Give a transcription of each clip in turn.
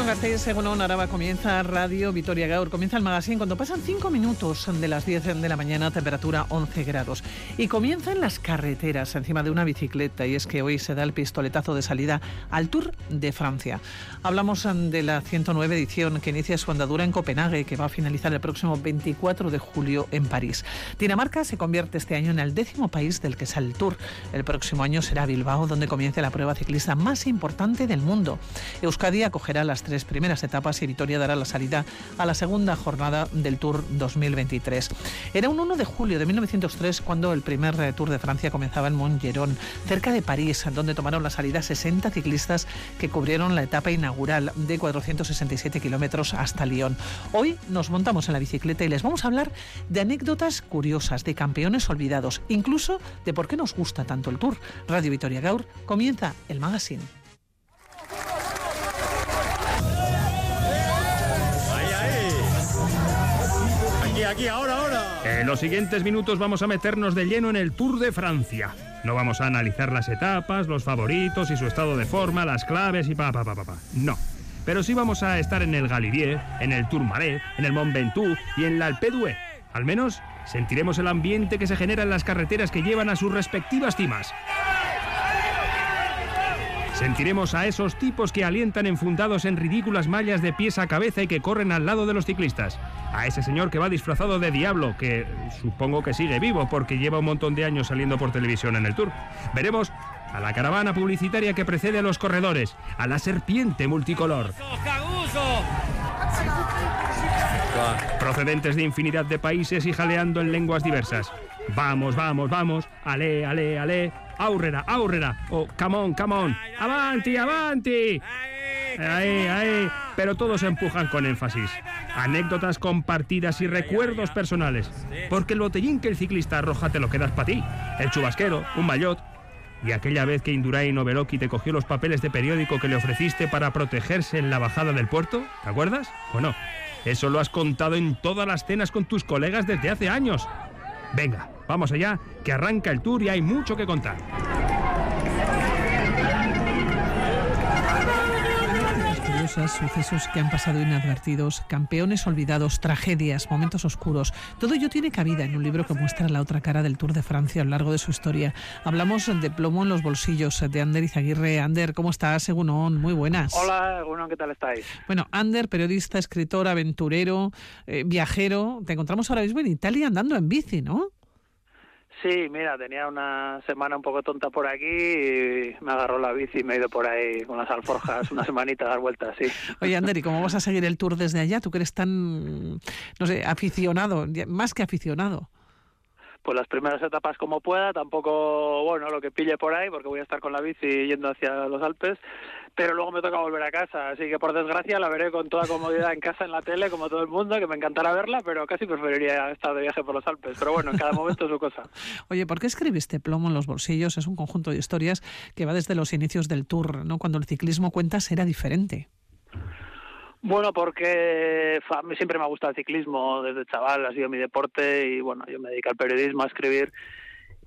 Según Gasteiz, según Araba, comienza Radio Vitoria Gaur, comienza el magazine cuando pasan 5 minutos de las 10 de la mañana, temperatura 11 grados. Y comienza en las carreteras, encima de una bicicleta, y es que hoy se da el pistoletazo de salida al Tour de Francia. Hablamos de la 109 edición que inicia su andadura en Copenhague, que va a finalizar el próximo 24 de julio en París. Dinamarca se convierte este año en el décimo país del que sale el Tour. El próximo año será Bilbao, donde comience la prueba ciclista más importante del mundo. Euskadi acogerá las tres primeras etapas y Vitoria dará la salida a la segunda jornada del Tour 2023. Era un 1 de julio de 1903 cuando el primer eh, Tour de Francia comenzaba en Montgeron, cerca de París, donde tomaron la salida 60 ciclistas que cubrieron la etapa inaugural de 467 kilómetros hasta Lyon. Hoy nos montamos en la bicicleta y les vamos a hablar de anécdotas curiosas, de campeones olvidados, incluso de por qué nos gusta tanto el Tour. Radio Vitoria Gaur comienza el magazine. Aquí, ahora, ahora. En los siguientes minutos vamos a meternos de lleno en el Tour de Francia. No vamos a analizar las etapas, los favoritos y su estado de forma, las claves y pa pa pa pa. pa. No. Pero sí vamos a estar en el Galibier, en el Tourmalet, en el Mont Ventoux y en la Alpe d'Huez. Al menos sentiremos el ambiente que se genera en las carreteras que llevan a sus respectivas cimas. Sentiremos a esos tipos que alientan enfundados en ridículas mallas de pies a cabeza y que corren al lado de los ciclistas. A ese señor que va disfrazado de diablo, que supongo que sigue vivo porque lleva un montón de años saliendo por televisión en el tour. Veremos a la caravana publicitaria que precede a los corredores, a la serpiente multicolor. Procedentes de infinidad de países y jaleando en lenguas diversas. Vamos, vamos, vamos, ale, ale, ale, aurrera, aurrera, o come on, come on, avanti, avanti. Ahí, ahí, pero todos empujan con énfasis. Anécdotas compartidas y recuerdos personales. Porque el botellín que el ciclista arroja te lo quedas para ti. El chubasquero, un maillot. Y aquella vez que Indurain Noveloki te cogió los papeles de periódico que le ofreciste para protegerse en la bajada del puerto, ¿te acuerdas? Bueno, eso lo has contado en todas las cenas con tus colegas desde hace años. Venga, vamos allá, que arranca el tour y hay mucho que contar. curiosas, sucesos que han pasado inadvertidos, campeones olvidados, tragedias, momentos oscuros. Todo ello tiene cabida en un libro que muestra la otra cara del Tour de Francia a lo largo de su historia. Hablamos de plomo en los bolsillos de Ander Izaguirre. Ander, ¿cómo estás? Según muy buenas. Hola, Según ¿qué tal estáis? Bueno, Ander, periodista, escritor, aventurero, eh, viajero. Te encontramos ahora mismo en Italia andando en bici, ¿no? Sí, mira, tenía una semana un poco tonta por aquí y me agarró la bici y me he ido por ahí con las alforjas una semanita a dar vueltas, sí. Oye, Ander, ¿y cómo vas a seguir el tour desde allá? Tú que eres tan, no sé, aficionado, más que aficionado. Pues las primeras etapas como pueda, tampoco, bueno, lo que pille por ahí, porque voy a estar con la bici yendo hacia los Alpes, pero luego me toca volver a casa, así que por desgracia la veré con toda comodidad en casa, en la tele, como todo el mundo, que me encantará verla, pero casi preferiría estar de viaje por los Alpes. Pero bueno, en cada momento su cosa. Oye, ¿por qué escribiste Plomo en los bolsillos? Es un conjunto de historias que va desde los inicios del Tour, ¿no? Cuando el ciclismo cuenta será diferente. Bueno, porque siempre me ha gustado el ciclismo desde chaval, ha sido mi deporte y bueno, yo me dedico al periodismo, a escribir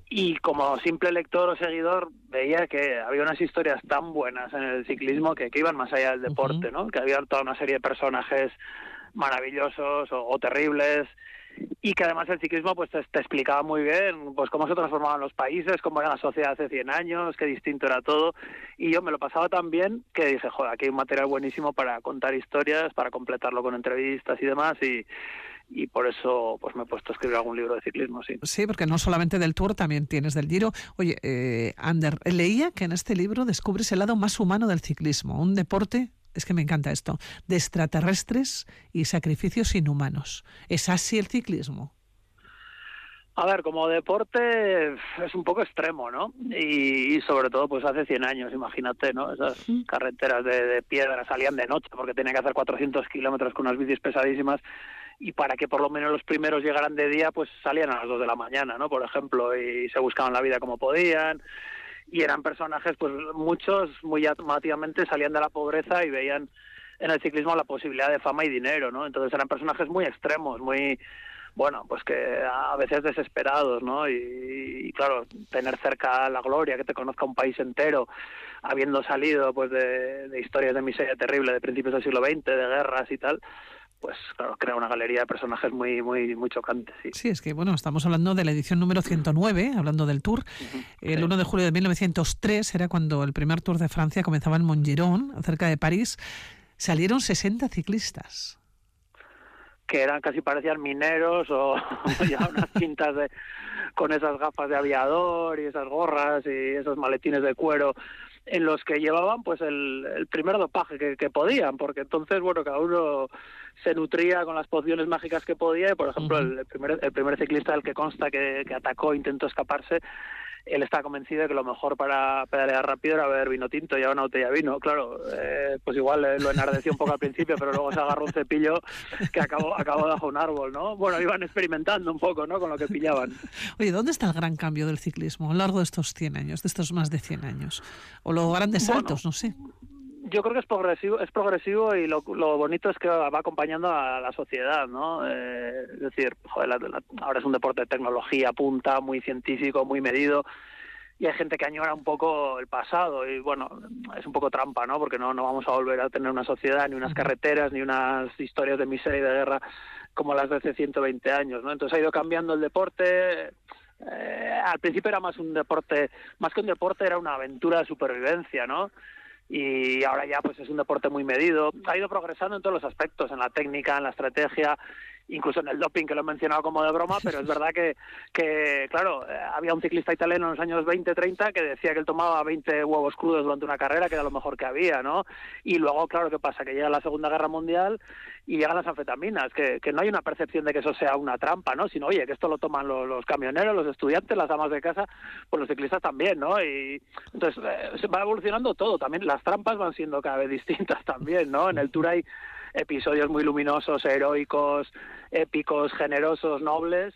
y como simple lector o seguidor veía que había unas historias tan buenas en el ciclismo que, que iban más allá del deporte, ¿no? Que había toda una serie de personajes maravillosos o, terribles y que además el ciclismo pues te, explicaba muy bien pues cómo se transformaban los países, cómo era la sociedad hace 100 años, qué distinto era todo y yo me lo pasaba tan bien que dije, joder, aquí hay un material buenísimo para contar historias, para completarlo con entrevistas y demás y y por eso pues me he puesto a escribir algún libro de ciclismo, sí. Sí, porque no solamente del Tour, también tienes del Giro. Oye, eh, Ander, leía que en este libro descubres el lado más humano del ciclismo, un deporte es que me encanta esto, de extraterrestres y sacrificios inhumanos. ¿Es así el ciclismo? A ver, como deporte es un poco extremo, ¿no? Y, sobre todo, pues hace 100 años, imagínate, ¿no? Esas carreteras de, de, piedra salían de noche porque tenía que hacer 400 kilómetros con unas bicis pesadísimas y para que por lo menos los primeros llegaran de día, pues salían a las dos de la mañana, ¿no? Por ejemplo, y se buscaban la vida como podían. Y eran personajes, pues muchos muy llamativamente salían de la pobreza y veían en el ciclismo la posibilidad de fama y dinero, ¿no? Entonces eran personajes muy extremos, muy bueno, pues que a veces desesperados, ¿no? Y, claro, tener cerca la gloria, que te conozca un país entero, habiendo salido pues de, de historias de miseria terrible de principios del siglo XX, de guerras y tal, pues claro, crea una galería de personajes muy muy muy chocantes. Sí. sí, es que bueno, estamos hablando de la edición número 109, hablando del tour. El 1 de julio de 1903 era cuando el primer Tour de Francia comenzaba en Montgeron, cerca de París. Salieron 60 ciclistas. Que eran casi parecían mineros o ya unas cintas de, con esas gafas de aviador y esas gorras y esos maletines de cuero en los que llevaban pues el, el primer dopaje que, que, podían, porque entonces, bueno, cada uno se nutría con las pociones mágicas que podía y, por ejemplo, el, primer, el primer ciclista del que consta que, que atacó, intentó escaparse, él está convencido de que lo mejor para pedalear rápido era beber vino tinto, ya una botella de vino. Claro, eh, pues igual eh, lo enardeció un poco al principio, pero luego se agarró un cepillo que acabó, acabó bajo un árbol, ¿no? Bueno, iban experimentando un poco, ¿no? Con lo que pillaban. Oye, ¿dónde está el gran cambio del ciclismo a lo largo de estos 100 años, de estos más de 100 años? ¿O los grandes saltos? No sé yo creo que es progresivo, es progresivo y lo, lo, bonito es que va acompañando a la sociedad, ¿no? Eh, es decir, joder, la, la, ahora es un deporte de tecnología punta, muy científico, muy medido y hay gente que añora un poco el pasado y bueno, es un poco trampa, ¿no? Porque no, no vamos a volver a tener una sociedad, ni unas carreteras, ni unas historias de miseria y de guerra como las de hace 120 años, ¿no? Entonces ha ido cambiando el deporte. Eh, al principio era más un deporte, más que un deporte era una aventura de supervivencia, ¿no? Y ahora ya pues es un deporte muy medido. Ha ido progresando en todos los aspectos, en la técnica, en la estrategia, incluso en el doping, que lo he mencionado como de broma, pero es verdad que, que claro, eh, había un ciclista italiano en los años 20, 30 que decía que él tomaba 20 huevos crudos durante una carrera, que era lo mejor que había, ¿no? Y luego, claro, ¿qué pasa? Que llega la Segunda Guerra Mundial y llegan las anfetaminas, que, que no hay una percepción de que eso sea una trampa, ¿no? Sino, oye, que esto lo toman los, camioneros, los estudiantes, las amas de casa, pues los ciclistas también, ¿no? Y entonces eh, se va evolucionando todo, también las trampas van siendo cada vez distintas también, ¿no? En el Tour hay episodios muy luminosos, heroicos, épicos, generosos, nobles,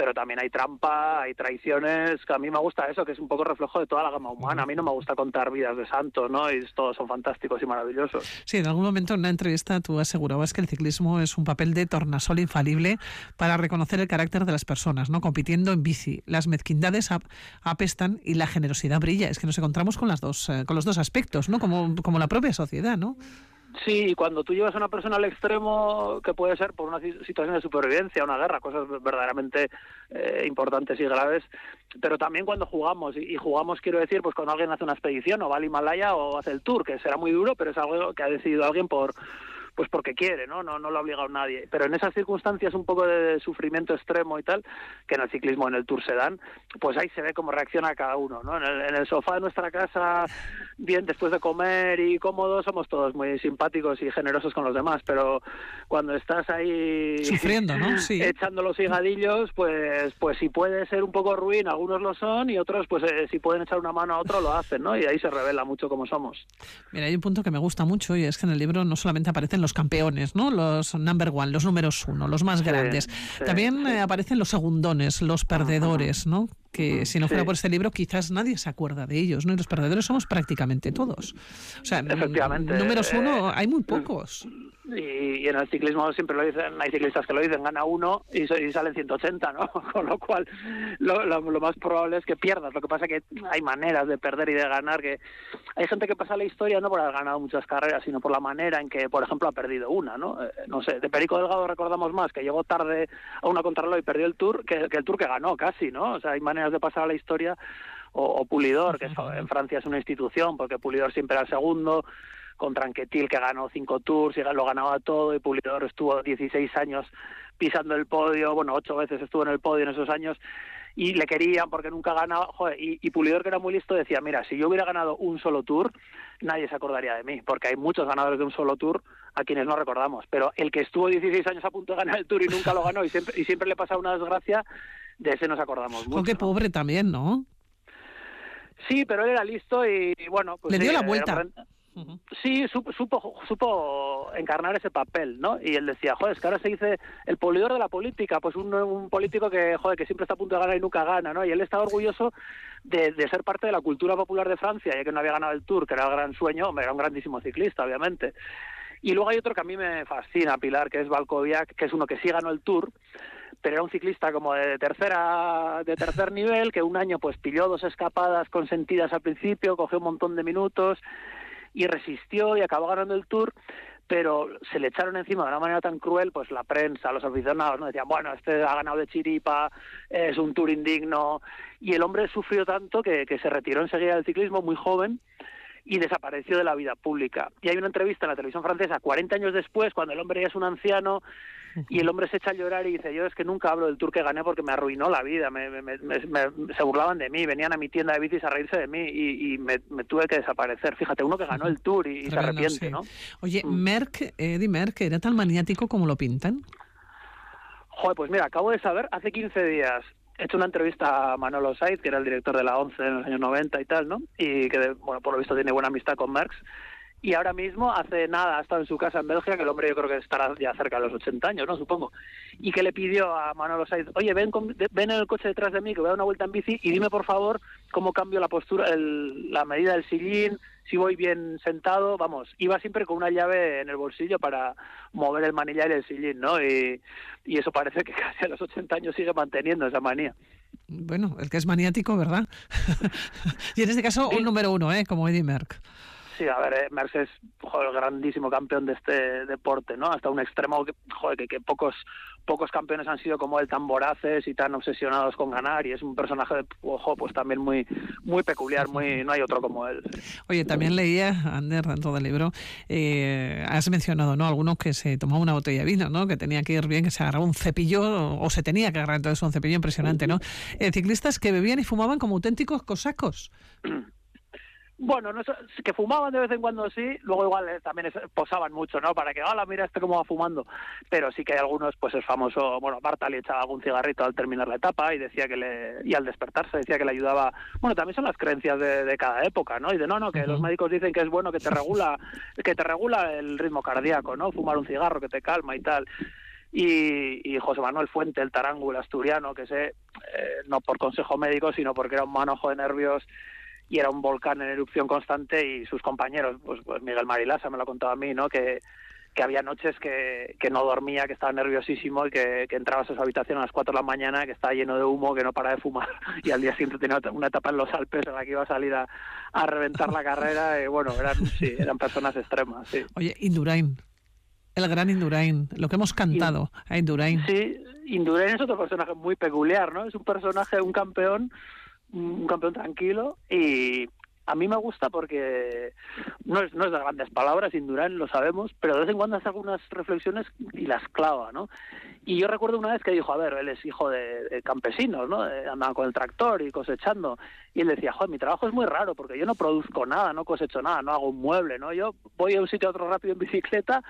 pero también hay trampa, hay traiciones, que a mí me gusta eso, que es un poco reflejo de toda la gama humana. A mí no me gusta contar vidas de santos, ¿no? Y todos son fantásticos y maravillosos. Sí, en algún momento en una entrevista tú asegurabas que el ciclismo es un papel de tornasol infalible para reconocer el carácter de las personas, ¿no? Compitiendo en bici, las mezquindades apestan y la generosidad brilla. Es que nos encontramos con las dos, eh, con los dos aspectos, ¿no? Como, como la propia sociedad, ¿no? Sí, cuando tú llevas a una persona al extremo, que puede ser por una situación de supervivencia, una guerra, cosas verdaderamente eh, importantes y graves, pero también cuando jugamos, y, y, jugamos quiero decir, pues cuando alguien hace una expedición o va al Himalaya o hace el tour, que será muy duro, pero es algo que ha decidido alguien por pues porque quiere, ¿no? No, no lo ha obligado nadie. Pero en esas circunstancias un poco de sufrimiento extremo y tal, que en el ciclismo, en el Tour se dan, pues ahí se ve cómo reacciona cada uno, ¿no? En el, en el sofá de nuestra casa, bien después de comer y cómodo, somos todos muy simpáticos y generosos con los demás, pero cuando estás ahí sufriendo, ¿no? Sí. echando los higadillos, pues pues si puede ser un poco ruin, algunos lo son y otros pues eh, si pueden echar una mano a otro lo hacen, ¿no? Y ahí se revela mucho cómo somos. Mira, hay un punto que me gusta mucho y es que en el libro no solamente aparecen los campeones, ¿no? Los number one, los números uno, los más grandes. Sí, También sí. Eh, aparecen los segundones, los perdedores, ¿no? Que si no fuera Sí. por este libro quizás nadie se acuerda de ellos, ¿no? Y los perdedores somos prácticamente todos. O sea, Efectivamente, números eh, uno hay muy pocos. Y, y en el ciclismo siempre lo dicen, hay ciclistas que lo dicen, gana uno y, y salen 180, ¿no? Con lo cual, lo, lo- lo más probable es que pierdas. Lo que pasa es que hay maneras de perder y de ganar, que hay gente que pasa la historia no por haber ganado muchas carreras, sino por la manera en que, por ejemplo, ha perdido una, ¿no? Eh, no sé, de Perico Delgado recordamos más que llegó tarde a una contrarreloj y perdió el Tour que, que el Tour que ganó casi, ¿no? O sea, hay maneras de pasar a la historia o, o Pulidor, que es- en Francia es una institución, porque Pulidor siempre era el segundo, con Tranquetil que ganó cinco tours y lo ganaba todo y Pulidor estuvo 16 años pisando el podio, bueno, ocho veces estuvo en el podio en esos años y le querían porque nunca ganaba, joder, y, y Pulidor que era muy listo decía, mira, si yo hubiera ganado un solo tour, nadie se acordaría de mí, porque hay muchos ganadores de un solo tour a quienes no recordamos, pero el que estuvo 16 años a punto de ganar el tour y nunca lo ganó y siempre, y siempre le pasa una desgracia, de ese nos acordamos mucho. Qué ¿no? pobre también, ¿no? Sí, pero él era listo y, bueno, pues Le dio sí, la era vuelta. Sí, supo, supo, supo encarnar ese papel, ¿no? Y él decía, joder, es que ahora se dice el polidor de la política, pues un, un político que, joder, que siempre está a punto de ganar y nunca gana, ¿no? Y él estaba orgulloso de, de ser parte de la cultura popular de Francia, ya que no había ganado el Tour, que era el gran sueño, hombre, era un grandísimo ciclista, obviamente. Y luego hay otro que a mí me fascina, Pilar, que es Valkoviak, que es uno que sí ganó el Tour, pero era un ciclista como de tercera de tercer nivel que un año pues pilló dos escapadas consentidas al principio cogió un montón de minutos y resistió y acabó ganando el Tour pero se le echaron encima de una manera tan cruel, pues la prensa, los aficionados, ¿no? Decían, bueno, este ha ganado de chiripa, es un tour indigno, y el hombre sufrió tanto que, que se retiró enseguida del ciclismo muy joven y desapareció de la vida pública. Y hay una entrevista en la televisión francesa 40 años después, cuando el hombre ya es un anciano, y el hombre se echa a llorar y dice, yo es que nunca hablo del tour que gané porque me arruinó la vida, me, se burlaban de mí, venían a mi tienda de bicis a reírse de mí y, me, tuve que desaparecer. Fíjate, uno que ganó el tour y, se arrepiente, ¿no? Oye, mm. Merck, Eddie Merck, ¿era tan maniático como lo pintan? Joder, pues mira, acabo de saber, hace 15 días he hecho una entrevista a Manolo Saiz, que era el director de la ONCE en los años 90 y tal, ¿no? Y que, bueno, por lo visto tiene buena amistad con Merckx y ahora mismo, hace nada, ha estado en su casa en Bélgica, que el hombre yo creo que estará ya cerca de los 80 años, ¿no? Supongo. Y que le pidió a Manolo Saiz, oye, ven, ven en el coche detrás de mí, que voy a dar una vuelta en bici, y dime, por favor, cómo cambio la postura, la medida del sillín, si voy bien sentado, vamos, iba siempre con una llave en el bolsillo para mover el manillar y el sillín, ¿no? Y, y eso parece que casi a los 80 años sigue manteniendo esa manía. Bueno, el que es maniático, ¿verdad? y en este caso, un número uno, ¿eh? Como Eddie Merck. Sí, a ver, eh, Merckx es el grandísimo campeón de este deporte, ¿no? Hasta un extremo que, joder, que, pocos pocos campeones han sido como él tan voraces y tan obsesionados con ganar y es un personaje de ojo pues también muy muy peculiar muy no hay otro como él. Oye también leía Ander dentro del libro eh, has mencionado no algunos que se tomaba una botella de vino no que tenía que ir bien que se agarraba un cepillo o se tenía que agarrar entonces un cepillo impresionante no eh, ciclistas que bebían y fumaban como auténticos cosacos Bueno, no, que fumaban de vez en cuando sí, luego igual eh, también posaban mucho, ¿no? Para que, hola, mira este cómo va fumando. Pero sí que hay algunos, pues el famoso, bueno, Marta le echaba algún cigarrito al terminar la etapa y decía que le, y al despertarse decía que le ayudaba, bueno, también son las creencias de, cada época, ¿no? Y de, no, no, que los médicos dicen que es bueno que te regula, que te regula el ritmo cardíaco, ¿no? Fumar un cigarro que te calma y tal. Y, y, José Manuel Fuente, el tarango, asturiano, que sé, eh, no por consejo médico, sino porque era un manojo de nervios y era un volcán en erupción constante y sus compañeros, pues, pues Miguel Marilasa me lo ha contado a mí, ¿no? Que, que había noches que, que no dormía, que estaba nerviosísimo y que, que entrabas a su habitación a las 4 de la mañana, que estaba lleno de humo, que no para de fumar y al día siguiente tenía una etapa en los Alpes en la que iba a salir a, a reventar la carrera y bueno, eran, sí, eran personas extremas. Sí. Oye, Indurain, el gran Indurain, lo que hemos cantado a Indurain. Sí, Indurain es otro personaje muy peculiar, ¿no? Es un personaje, un campeón un campeón tranquilo y a mí me gusta porque no es, no es de grandes palabras, Indurain lo sabemos, pero de vez en cuando hace algunas reflexiones y las clava, ¿no? Y yo recuerdo una vez que dijo, a ver, él es hijo de, campesinos, ¿no? Andaba con el tractor y cosechando. Y él decía, joder, mi trabajo es muy raro porque yo no produzco nada, no cosecho nada, no hago un mueble, ¿no? Yo voy a un sitio a otro rápido en bicicleta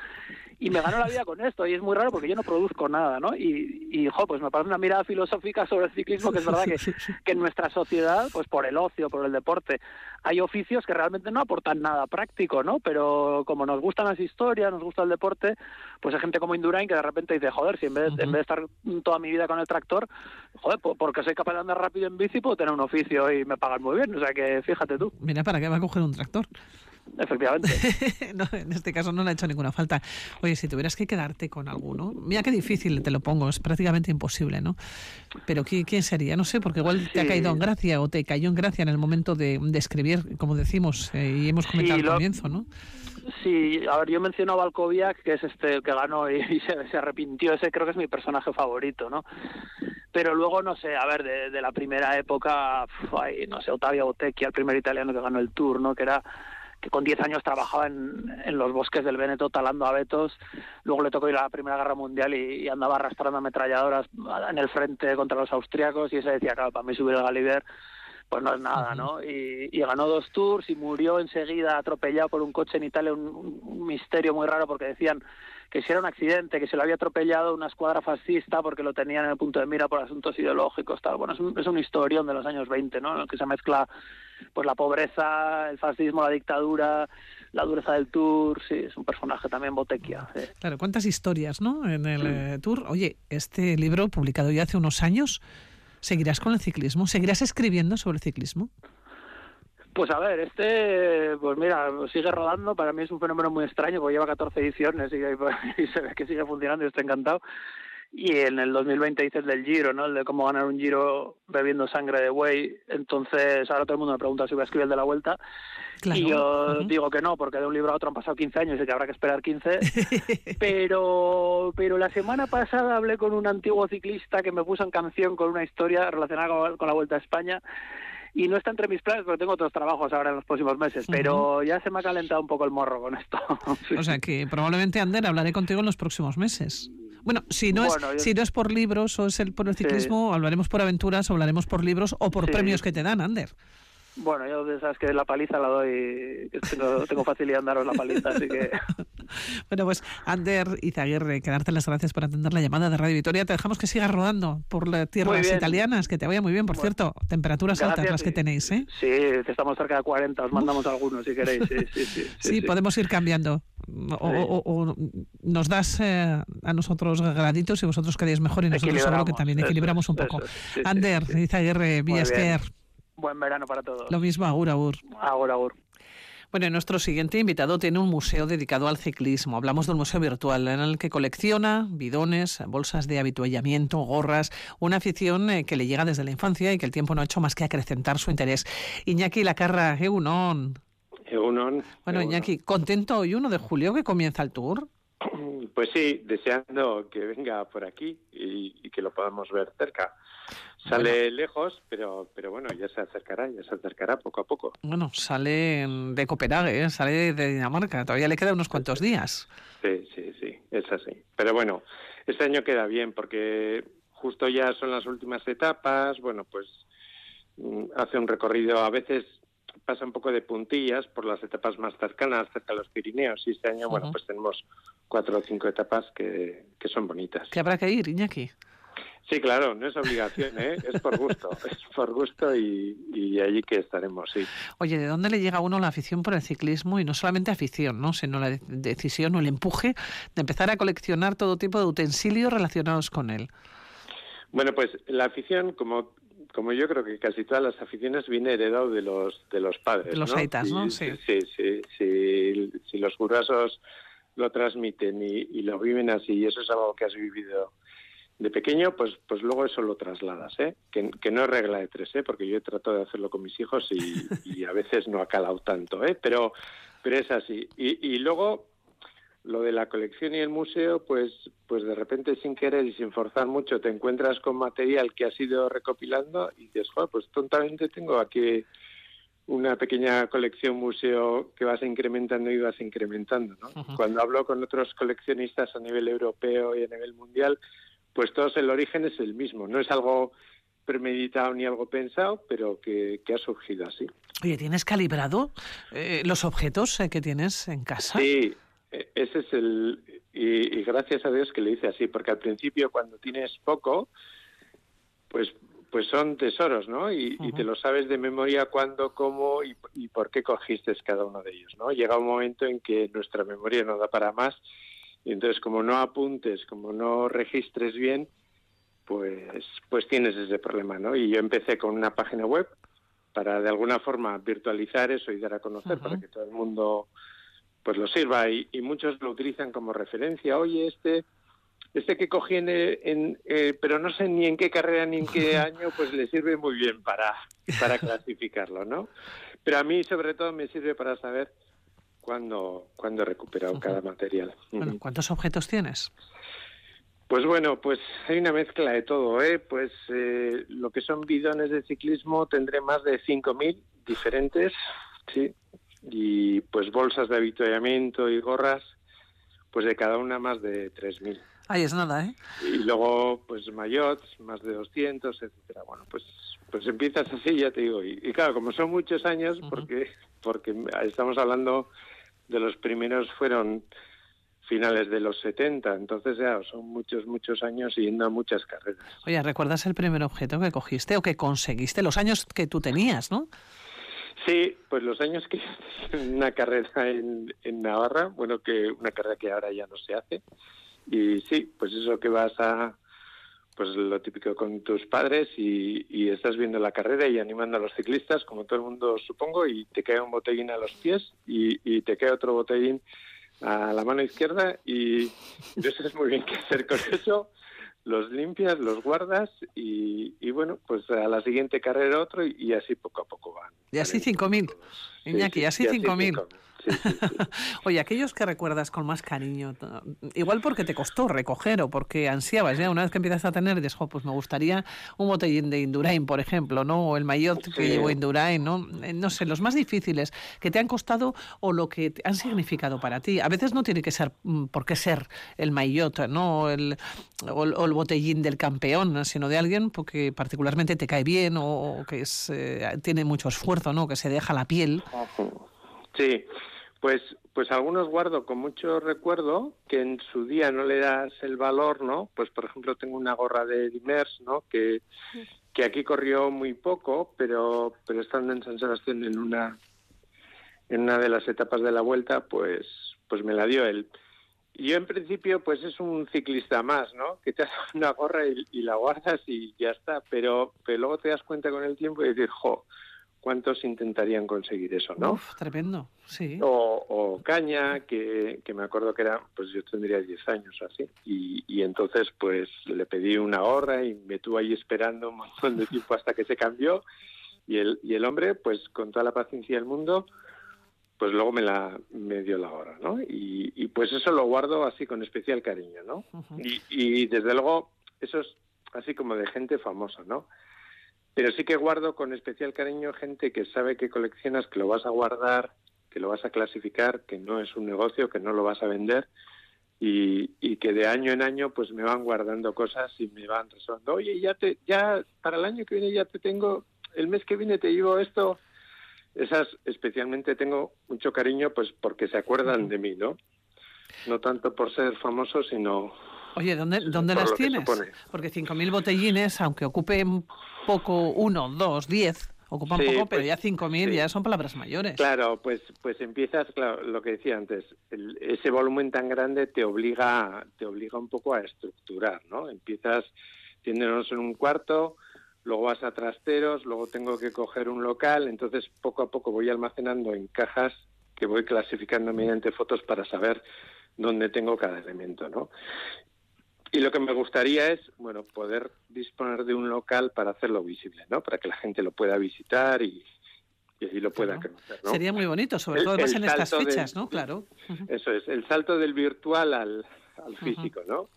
y me gano la vida con esto y es muy raro porque yo no produzco nada, ¿no? Y, y jo, pues me parece una mirada filosófica sobre el ciclismo que es verdad que, que en nuestra sociedad, pues por el ocio, por el deporte, hay oficios que realmente no aportan nada práctico, ¿no? Pero como nos gustan las historias, nos gusta el deporte, pues hay gente como Indurain que de repente dice, joder, si en vez, en vez de estar toda mi vida con el tractor, joder, porque soy capaz de andar rápido en bici, puedo tener un oficio y me pagan muy bien, o sea que fíjate tú. Mira, ¿para qué va a coger un tractor? Efectivamente. no, en este caso no le ha hecho ninguna falta. Oye, si tuvieras que quedarte con alguno, mira qué difícil te lo pongo, es prácticamente imposible, ¿no? Pero ¿quién sería? No sé, porque igual te ha caído en gracia o te cayó en gracia en el momento de, escribir, como decimos, eh, y hemos comentado al comienzo, ¿no? Sí, a ver, yo menciono a Valkoviak, que es este el que ganó y, se, arrepintió. Ese creo que es mi personaje favorito, ¿no? Pero luego, no sé, a ver, de, la primera época, no sé, Ottavio Botecchi, el primer italiano que ganó el Tour, ¿no? Que era que con 10 años trabajaba en, en, los bosques del Veneto talando abetos, luego le tocó ir a la Primera Guerra Mundial y, andaba arrastrando ametralladoras en el frente contra los austriacos y ese decía, claro, para mí subir el Galiver pues no es nada, ¿no? Y, y, ganó dos tours y murió enseguida atropellado por un coche en Italia, un, misterio muy raro porque decían que si era un accidente, que se lo había atropellado una escuadra fascista porque lo tenían en el punto de mira por asuntos ideológicos, tal. Bueno, es un, es un historión de los años 20, ¿no? En el que se mezcla pues la pobreza, el fascismo, la dictadura, la dureza del Tour, sí, es un personaje también botequia. Claro, cuántas historias, ¿no? En el eh, Tour. Oye, este libro publicado ya hace unos años, ¿seguirás con el ciclismo? ¿Seguirás escribiendo sobre el ciclismo? Pues a ver, este, pues mira, sigue rodando, para mí es un fenómeno muy extraño, porque lleva 14 ediciones y, y se ve que sigue funcionando y estoy encantado y en el 2020 hice el del Giro, ¿no? El de cómo ganar un Giro bebiendo sangre de buey. Entonces ahora todo el mundo me pregunta si voy a escribir el de la vuelta. Y yo digo que no, porque de un libro a otro han pasado 15 años y que habrá que esperar 15. pero, pero la semana pasada hablé con un antiguo ciclista que me puso en canción con una historia relacionada con la Vuelta a España y no está entre mis planes porque tengo otros trabajos ahora en los próximos meses, pero ya se me ha calentado un poco el morro con esto. O sea que probablemente, Ander, hablaré contigo en los próximos meses. Bueno, si no, es, si no es por libros o es el, por el ciclismo, hablaremos por aventuras, hablaremos por libros o por premios que te dan, Ander. Bueno, yo de esas que la paliza la doy, tengo, tengo facilidad en daros la paliza, así que... bueno, pues Ander Izaguirre, que darte las gracias por atender la llamada de Radio Vitoria. Te dejamos que sigas rodando por las tierras italianas, que te vaya muy bien, por cierto. Temperaturas altas las que tenéis, ¿eh? Sí, estamos cerca de 40, os mandamos algunos si queréis. Sí, sí, sí, sí, podemos ir cambiando. O, nos das eh, a nosotros graditos y vosotros quedáis mejor y nosotros seguro que también equilibramos un poco. Ander Izaguirre, Villasker. Buen verano para todos. Lo mismo, agur, agur. Agur, agur. Bueno, nuestro siguiente invitado tiene un museo dedicado al ciclismo. Hablamos de un museo virtual en el que colecciona bidones, bolsas de habituallamiento, gorras, una afición eh, que le llega desde la infancia y que el tiempo no ha hecho más que acrecentar su interés. Iñaki Lacarra, Eunon. Eunon. Bueno, Iñaki, ¿contento hoy 1 de julio que comienza el tour? Pues sí, deseando que venga por aquí y que lo podamos ver cerca. Sale lejos, pero, pero bueno, ya se acercará, ya se acercará poco a poco. Bueno, sale de Copenhague, ¿eh? sale de Dinamarca, todavía le quedan unos cuantos días. Sí, sí, sí, es así. Pero bueno, este año queda bien porque justo ya son las últimas etapas, bueno, pues mm, hace un recorrido, a veces pasa un poco de puntillas por las etapas más cercanas, cerca de los Pirineos, y este año, bueno, pues tenemos cuatro o cinco etapas que, que son bonitas. ¿Qué habrá que ir, Iñaki? Sí, claro, no es obligación, ¿eh? es por gusto, es por gusto y, allí que estaremos, sí. Oye, ¿de dónde le llega a uno la afición por el ciclismo y no solamente afición, ¿no? sino la decisión o el empuje de empezar a coleccionar todo tipo de utensilios relacionados con él? Bueno, pues la afición, como como yo creo que casi todas las aficiones viene heredado de los de los padres, de los aitas, ¿no? Sí, sí, sí, sí, si los curiosos lo transmiten y, y, lo viven así y eso es algo que has vivido de pequeño, pues, pues luego eso lo trasladas, ¿eh? Que, que no es regla de tres, ¿eh? Porque yo he tratado de hacerlo con mis hijos y, a veces no ha calado tanto, ¿eh? Pero, pero es así. Y, y luego lo de la colección y el museo, pues, pues de repente sin querer y sin forzar mucho te encuentras con material que has ido recopilando y dices, joder, pues tontamente tengo aquí una pequeña colección museo que vas incrementando y vas incrementando, ¿no? Cuando hablo con otros coleccionistas a nivel europeo y a nivel mundial, pues todos el origen es el mismo. No es algo premeditado ni algo pensado, pero que, ha surgido así. Oye, ¿tienes calibrado eh, los objetos eh, que tienes en casa? Sí, ese es el... Y, gracias a Dios que lo hice así, porque al principio cuando tienes poco, pues pues son tesoros, ¿no? Y, y te lo sabes de memoria cuándo, cómo y, y, por qué cogiste cada uno de ellos, ¿no? Llega un momento en que nuestra memoria no da para más y entonces, como no apuntes, como no registres bien, pues, pues tienes ese problema, ¿no? Y yo empecé con una página web para de alguna forma virtualizar eso y dar a conocer para que todo el mundo pues lo sirva y, muchos lo utilizan como referencia. Oye, este este que cogí en, en eh, pero no sé ni en qué carrera ni en qué año, pues le sirve muy bien para para clasificarlo, ¿no? Pero a mí sobre todo me sirve para saber cuando, cuando he recuperado cada material. Bueno, ¿Cuántos objetos tienes? Pues bueno, pues hay una mezcla de todo, ¿eh? Pues eh, lo que son bidones de ciclismo tendré más de 5.000 diferentes, sí, y pues bolsas de avituallamiento y gorras, pues de cada una más de 3.000. Ahí es nada, ¿eh? Y luego, pues mayots, más de 200, etcétera. Bueno, pues pues empiezas así, ya te digo. Y, claro, como son muchos años, porque porque estamos hablando de los primeros fueron finales de los 70, entonces ya son muchos, muchos años yendo a muchas carreras. Oye, ¿recuerdas el primer objeto que cogiste o que conseguiste? Los años que tú tenías, ¿no? Sí, pues los años que una carrera en, en Navarra, bueno, que una carrera que ahora ya no se hace, y sí, pues eso que vas a, pues lo típico con tus padres y, estás viendo la carrera y animando a los ciclistas, como todo el mundo supongo, y te cae un botellín a los pies y, te cae otro botellín a la mano izquierda y no sabes muy bien qué hacer con eso, los limpias, los guardas y, y, bueno, pues a la siguiente carrera otro y, así poco a poco van. Y así 5.000. Iñaki, así 5.000. Oye, aquellos que recuerdas con más cariño, igual porque te costó recoger o porque ansiabas ya, una vez que empiezas a tener, dices, pues me gustaría un botellín de Indurain, por ejemplo, ¿no? O el maillot que llevo Indurain, ¿no? Eh, no sé, los más difíciles que te han costado o lo que han significado para ti. A veces no tiene que ser, mm, por qué ser el maillot, ¿no? El, o, el botellín del campeón, sino de alguien porque particularmente te cae bien o, que es, eh, tiene mucho esfuerzo, ¿no? Que se deja la piel. Sí, pues, pues algunos guardo con mucho recuerdo que en su día no le das el valor, ¿no? Pues por ejemplo tengo una gorra de Dimers, ¿no? Que, que aquí corrió muy poco, pero, pero estando en San Sebastián en una, en una de las etapas de la vuelta, pues, pues me la dio él. Yo en principio pues es un ciclista más, ¿no? Que te hace una gorra y, y, la guardas y ya está, pero, pero luego te das cuenta con el tiempo y decir, jo, ¿cuántos intentarían conseguir eso, no? Uf, tremendo, sí. O, Caña, que, que, me acuerdo que era, pues yo tendría 10 años así, y, y, entonces pues le pedí una gorra y me tuvo ahí esperando un montón de tiempo hasta que se cambió, y el, y el hombre, pues con toda la paciencia del mundo, pues luego me la me dio la hora, ¿no? Y, y pues eso lo guardo así con especial cariño, ¿no? y, y desde luego eso es así como de gente famosa, ¿no? Pero sí que guardo con especial cariño gente que sabe que coleccionas, que lo vas a guardar, que lo vas a clasificar, que no es un negocio, que no lo vas a vender y, y que de año en año pues me van guardando cosas y me van resolviendo. Oye, ya te, ya para el año que viene ya te tengo, el mes que viene te llevo esto. Esas especialmente tengo mucho cariño pues porque se acuerdan de mí, ¿no? No tanto por ser famoso, sino Oye, ¿dónde, ¿dónde las tienes? Porque 5.000 botellines, aunque ocupen poco, uno, dos, diez, ocupan poco, pero pues, ya 5.000 ya son palabras mayores. Claro, pues pues empiezas, claro, lo que decía antes, ese volumen tan grande te obliga, te obliga un poco a estructurar, ¿no? Empiezas tiéndonos en un cuarto, luego vas a trasteros, luego tengo que coger un local, entonces poco a poco voy almacenando en cajas que voy clasificando mediante fotos para saber dónde tengo cada elemento, ¿no? Y lo que me gustaría es, bueno, poder disponer de un local para hacerlo visible, ¿no? Para que la gente lo pueda visitar y, y así lo pueda conocer, ¿no? Sería muy bonito, sobre todo más en estas fechas, ¿no? Claro. Eso es, el salto del virtual al, al físico, ¿no?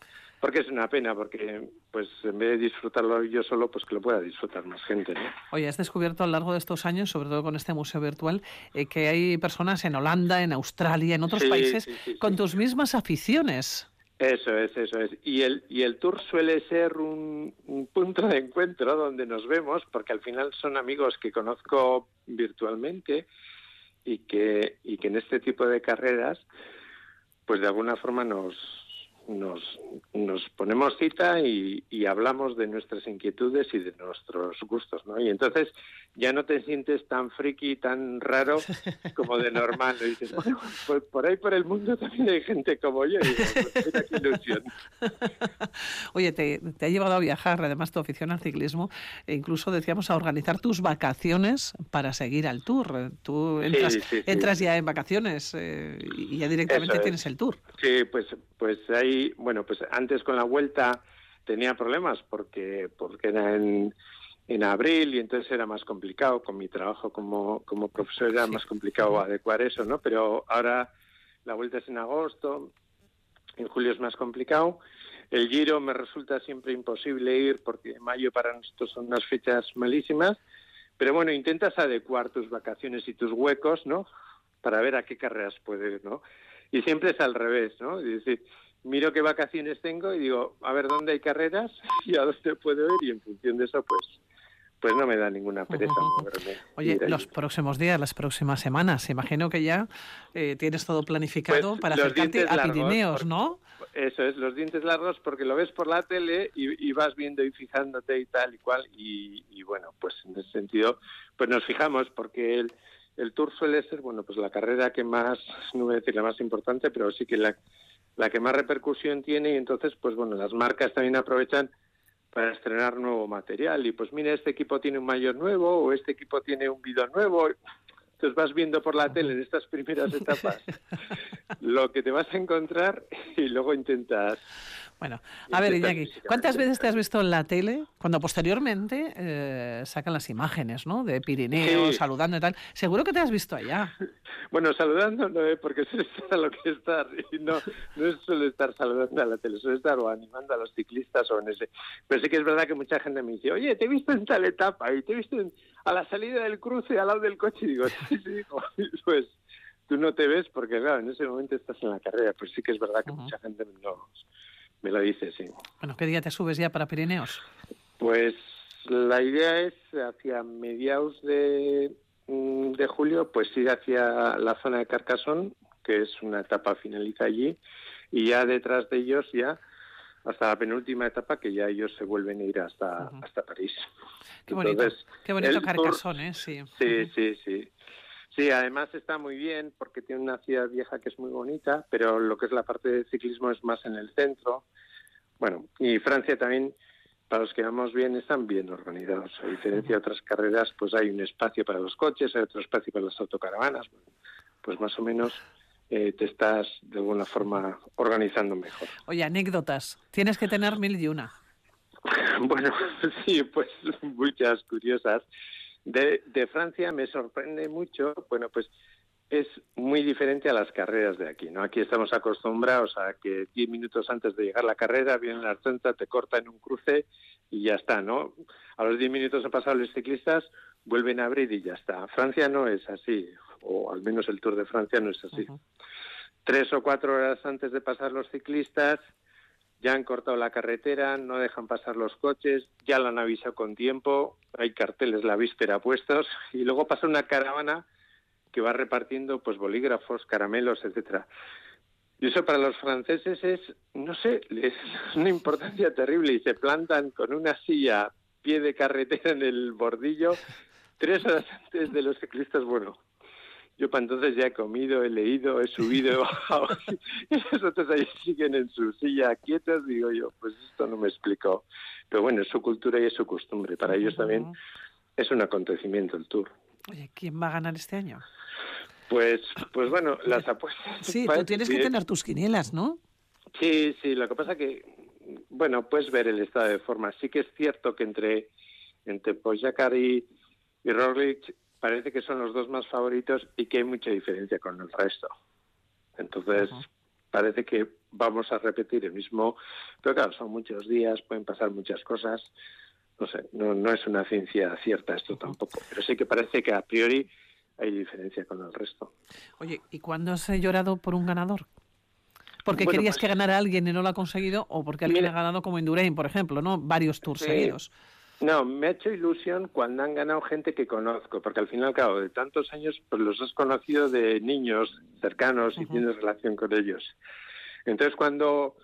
Porque es una pena, porque pues en vez de disfrutarlo yo solo, pues que lo pueda disfrutar más gente. ¿no? Oye, has descubierto a lo largo de estos años, sobre todo con este museo virtual, eh, que hay personas en Holanda, en Australia, en otros países, con tus mismas aficiones. Eso es, eso es. Y el, y el tour suele ser un, punto de encuentro donde nos vemos, porque al final son amigos que conozco virtualmente y que, y que en este tipo de carreras, pues de alguna forma nos, nos, nos ponemos cita y, y, hablamos de nuestras inquietudes y de nuestros gustos, ¿no? Y entonces ya no te sientes tan friki, tan raro como de normal. Y dices, bueno, pues por ahí por el mundo también hay gente como yo. Y digo, pues mira qué ilusión. Oye, te, te, ha llevado a viajar, además tu afición al ciclismo, e incluso decíamos a organizar tus vacaciones para seguir al tour. Tú entras, sí, sí, entras ya en vacaciones eh, y ya directamente tienes el tour. Sí, pues, pues bueno, pues antes con la vuelta tenía problemas porque, porque era en en abril y entonces era más complicado con mi trabajo como, como profesor era más complicado adecuar eso, ¿no? Pero ahora la vuelta es en agosto, en julio es más complicado. El Giro me resulta siempre imposible ir porque mayo para nosotros son unas fechas malísimas, pero bueno, intentas adecuar tus vacaciones y tus huecos, ¿no? Para ver a qué carreras puedes ¿no? Y siempre es al revés, ¿no? Es decir, miro qué vacaciones tengo y digo, a ver dónde hay carreras y a dónde puedo ir y en función de eso, pues pues no me da ninguna pereza Oye, los próximos días, las próximas semanas, imagino que ya eh, tienes todo planificado pues para acercarte a Pirineos, ¿no? Eso es, los dientes largos porque lo ves por la tele y, vas viendo y fijándote y tal y cual y, bueno, pues en ese sentido, pues nos fijamos porque el, el Tour suele ser, bueno, pues la carrera que más, no voy a decir la más importante, pero sí que la, la que más repercusión tiene y entonces, pues bueno, las marcas también aprovechan para estrenar nuevo material. Y pues mira, este equipo tiene un mayor nuevo o este equipo tiene un bidón nuevo. Entonces vas viendo por la tele en estas primeras etapas lo que te vas a encontrar y luego intentas Bueno, a ver, Iñaki, ¿cuántas veces te has visto en la tele cuando posteriormente eh, sacan las imágenes, ¿no? De Pirineo, saludando y tal. Seguro que te has visto allá. Bueno, saludando no, ¿eh? porque suele estar lo que estar. Y no, no suele estar saludando a la tele, suele estar o animando a los ciclistas o en ese. Pero sí que es verdad que mucha gente me dice, oye, te he visto en tal etapa y te he visto a la salida del cruce al lado del coche. Y digo, sí, sí, pues tú no te ves porque, claro, en ese momento estás en la carrera. Pues sí que es verdad que mucha gente no, me lo dice, sí. Bueno, ¿qué día te subes ya para Pirineos? Pues la idea es hacia mediados de, mm, de julio, pues ir hacia la zona de Carcassonne, que es una etapa finaliza allí, y ya detrás de ellos ya hasta la penúltima etapa que ya ellos se vuelven a ir hasta, hasta París. Qué bonito, qué bonito Carcassonne, ¿eh? Sí, sí, sí, sí. Sí, además está muy bien porque tiene una ciudad vieja que es muy bonita, pero lo que es la parte de ciclismo es más en el centro. Bueno, y Francia también, para los que vamos bien, están bien organizados. A diferencia de otras carreras, pues hay un espacio para los coches, hay otro espacio para las autocaravanas. Pues más o menos eh, te estás de alguna forma organizando mejor. Oye, anécdotas. Tienes que tener mil y una. bueno, sí, pues muchas curiosas. De, de Francia me sorprende mucho, bueno, pues es muy diferente a las carreras de aquí, ¿no? Aquí estamos acostumbrados a que diez minutos antes de llegar la carrera viene la 30, te corta en un cruce y ya está, ¿no? A los diez minutos han pasado los ciclistas, vuelven a abrir y ya está. Francia no es así, o al menos el Tour de Francia no es así. Tres o cuatro horas antes de pasar los ciclistas, ya han cortado la carretera, no dejan pasar los coches, ya la han avisado con tiempo, hay carteles la víspera puestos y luego pasa una caravana que va repartiendo pues bolígrafos, caramelos, etcétera. Y eso para los franceses es, no sé, es una importancia terrible y se plantan con una silla pie de carretera en el bordillo tres horas antes de los ciclistas. Bueno, yo para entonces ya he comido, he leído, he subido, he bajado, y los otros ahí siguen en su silla quietos, digo yo, pues esto no me explicó. Pero bueno, es su cultura y es su costumbre. Para ellos también es un acontecimiento el Tour. Oye, ¿quién va a ganar este año? Pues, pues bueno, las apuestas. Sí, tú tienes que tener tus quinielas, ¿no? Sí, sí, lo que pasa que, bueno, puedes ver el estado de forma. Sí que es cierto que entre, entre Pogacar y, y Roglic parece que son los dos más favoritos y que hay mucha diferencia con el resto. Entonces, parece que vamos a repetir el mismo, pero claro, son muchos días, pueden pasar muchas cosas. No sé, no, no es una ciencia cierta esto tampoco, pero sí que parece que a priori hay diferencia con el resto. Oye, ¿y cuándo has llorado por un ganador? ¿Porque querías pues que ganara alguien y no lo ha conseguido? ¿O porque alguien ha ganado como Indurain, por ejemplo, no? Varios tours seguidos. No, me ha hecho ilusión cuando han ganado gente que conozco, porque al final, claro, de tantos años, pues los has conocido de niños cercanos y tienes relación con ellos. Entonces, cuando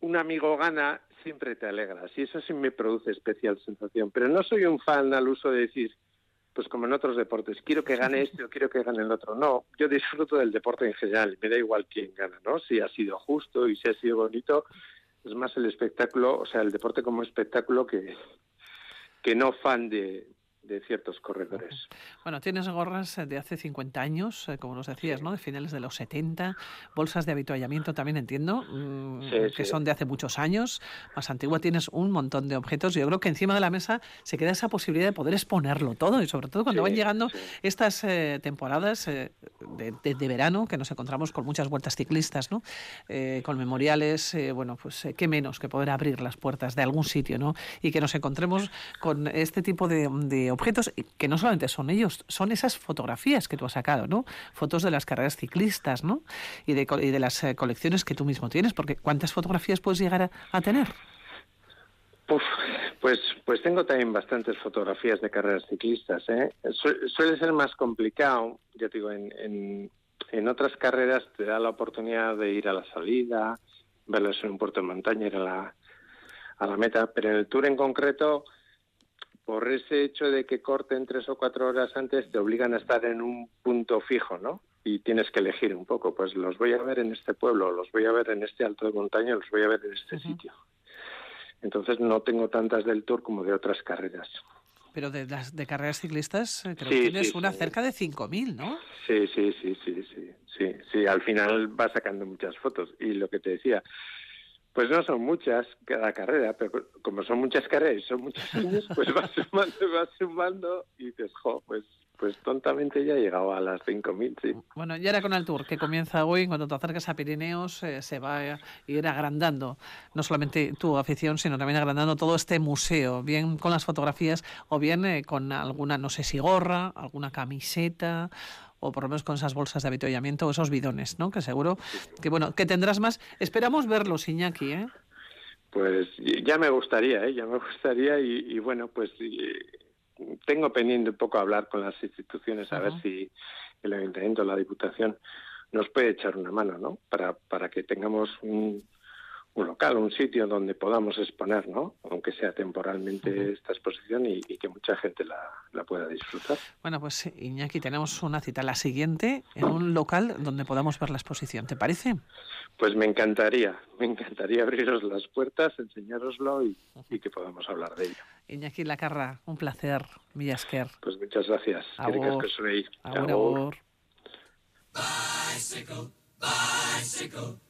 un amigo gana, siempre te alegras y eso sí me produce especial sensación. Pero no soy un fan al uso de decir, pues como en otros deportes, quiero que gane este o quiero que gane el otro. No, yo disfruto del deporte en general, me da igual quién gana, ¿no? Si ha sido justo y si ha sido bonito, es más el espectáculo, o sea, el deporte como espectáculo que, que no fan de, de ciertos corredores. Bueno, tienes gorras de hace 50 años, eh, como nos decías, ¿no? De finales de los 70, bolsas de habituallamiento también entiendo, mm, que son de hace muchos años, más antigua, tienes un montón de objetos. Yo creo que encima de la mesa se queda esa posibilidad de poder exponerlo todo y sobre todo cuando van llegando estas eh, temporadas eh, de, verano, que nos encontramos con muchas vueltas ciclistas, ¿no? con memoriales, bueno, pues qué menos que poder abrir las puertas de algún sitio, ¿no? Y que nos encontremos con este tipo de, de objetos que no solamente son ellos, son esas fotografías que tú has sacado, ¿no? Fotos de las carreras ciclistas, ¿no? Y de, y de las eh, colecciones que tú mismo tienes, porque ¿cuántas fotografías puedes llegar a, tener? pues, pues tengo también bastantes fotografías de carreras ciclistas. ¿eh? suele ser más complicado, ya te digo, en, en, otras carreras te da la oportunidad de ir a la salida, verlos en un puerto de montaña, ir a la, a la meta, pero en el Tour en concreto por ese hecho de que corten tres o cuatro horas antes, te obligan a estar en un punto fijo, ¿no? Y tienes que elegir un poco, pues los voy a ver en este pueblo, los voy a ver en este alto de montaña, los voy a ver en este sitio. Entonces no tengo tantas del Tour como de otras carreras. Pero de las de carreras ciclistas eh, creo que tienes una cerca de 5.000, ¿no? Sí, sí, sí, sí, sí, sí, sí. Al final va sacando muchas fotos. Y lo que te decía, Pues no son muchas cada carrera, pero como son muchas carreras y son muchos años, pues vas sumando, vas sumando y dices, jo, pues pues tontamente ya he llegado a las 5.000, sí. Bueno, y ahora con el tour que comienza hoy, cuando te acercas a Pirineos, eh, se va a ir agrandando, no solamente tu afición, sino también agrandando todo este museo, bien con las fotografías o bien eh, con alguna, no sé si gorra, alguna camiseta o por lo menos con esas bolsas de avituallamiento o esos bidones, ¿no? Que seguro que, bueno, que tendrás más. Esperamos verlos, Iñaki, ¿eh? Pues ya me gustaría, ¿eh? Ya me gustaría y, y bueno, pues tengo pendiente un poco hablar con las instituciones a ver si el ayuntamiento, la diputación nos puede echar una mano, ¿no? Para, para que tengamos un, un local, un sitio donde podamos exponer, ¿no? Aunque sea temporalmente esta exposición y, que mucha gente la, la, pueda disfrutar. Bueno, pues Iñaki, tenemos una cita, la siguiente, en un local donde podamos ver la exposición, ¿te parece? Pues me encantaría, me encantaría abriros las puertas, enseñároslo y, y que podamos hablar de ello. Iñaki Lacarra, un placer, Villasker. Pues muchas gracias. Agur. Bicycle, bicycle.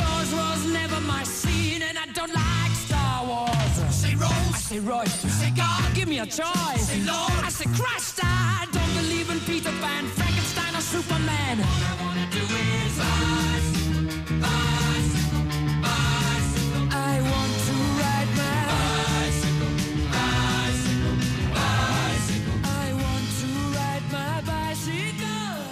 say. You say God, give me a choice. Say Lord, I say Christ. I don't believe in Peter Pan, Frankenstein, or Superman. All I wanna do is rise.